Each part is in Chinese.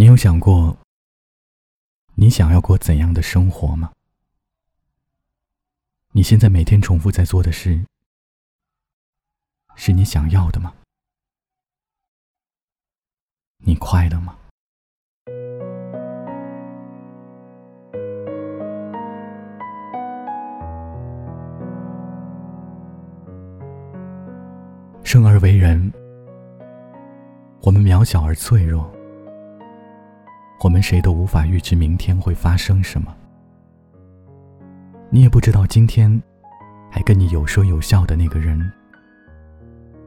你有想过，你想要过怎样的生活吗？你现在每天重复在做的事，是你想要的吗？你快乐吗？生而为人，我们渺小而脆弱。我们谁都无法预知明天会发生什么，你也不知道今天还跟你有说有笑的那个人，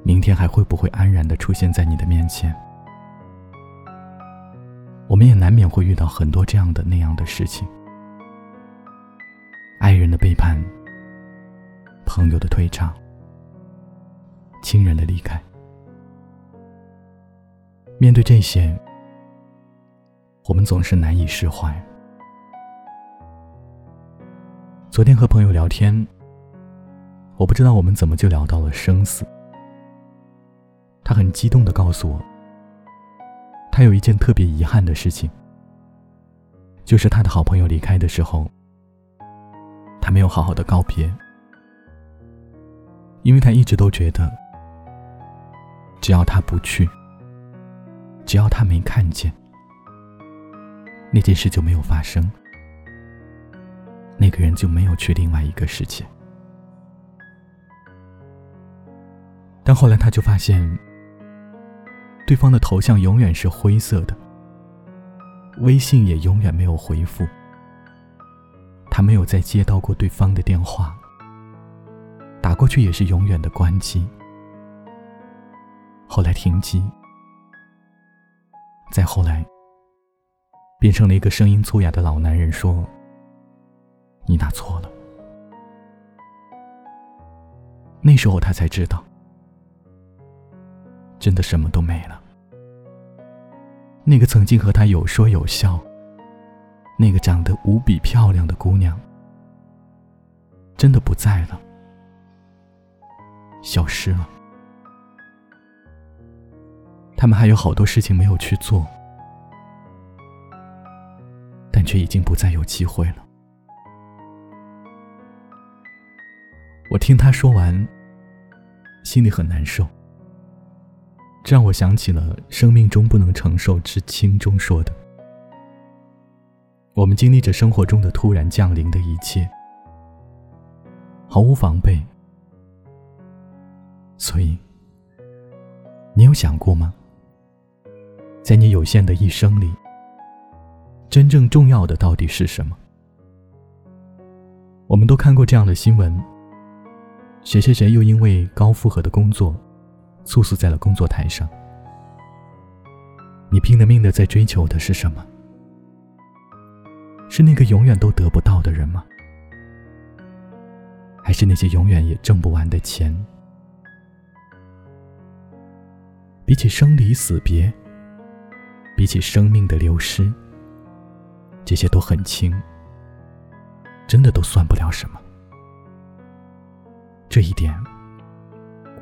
明天还会不会安然的出现在你的面前。我们也难免会遇到很多这样的那样的事情：爱人的背叛、朋友的退场、亲人的离开。面对这些。我们总是难以释怀。昨天和朋友聊天，我不知道我们怎么就聊到了生死。他很激动的告诉我，他有一件特别遗憾的事情，就是他的好朋友离开的时候，他没有好好的告别，因为他一直都觉得，只要他不去，只要他没看见。那件事就没有发生，那个人就没有去另外一个世界。但后来他就发现，对方的头像永远是灰色的，微信也永远没有回复，他没有再接到过对方的电话，打过去也是永远的关机。后来停机，再后来。变成了一个声音粗哑的老男人说：“你打错了。”那时候他才知道，真的什么都没了。那个曾经和他有说有笑、那个长得无比漂亮的姑娘，真的不在了，消失了。他们还有好多事情没有去做。却已经不再有机会了。我听他说完，心里很难受。这让我想起了《生命中不能承受之轻》中说的：“我们经历着生活中的突然降临的一切，毫无防备。所以，你有想过吗？在你有限的一生里。”真正重要的到底是什么？我们都看过这样的新闻：谁谁谁又因为高负荷的工作，猝死在了工作台上。你拼了命的在追求的是什么？是那个永远都得不到的人吗？还是那些永远也挣不完的钱？比起生离死别，比起生命的流失。这些都很轻，真的都算不了什么。这一点，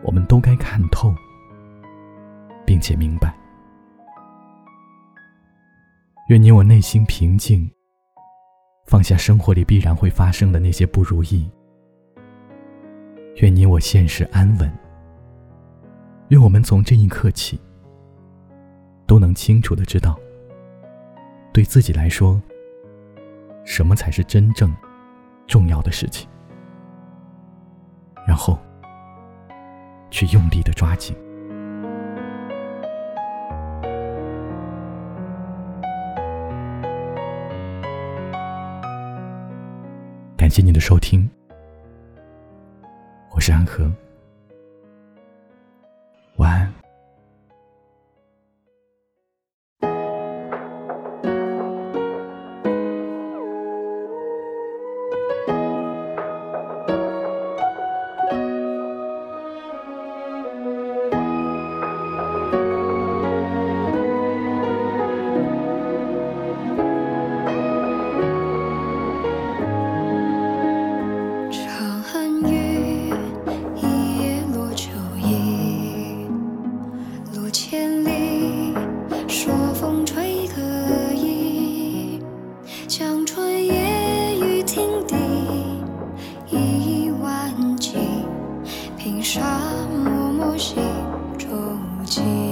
我们都该看透，并且明白。愿你我内心平静，放下生活里必然会发生的那些不如意。愿你我现实安稳。愿我们从这一刻起，都能清楚的知道。对自己来说，什么才是真正重要的事情？然后去用力的抓紧。感谢你的收听，我是安和。默默心中记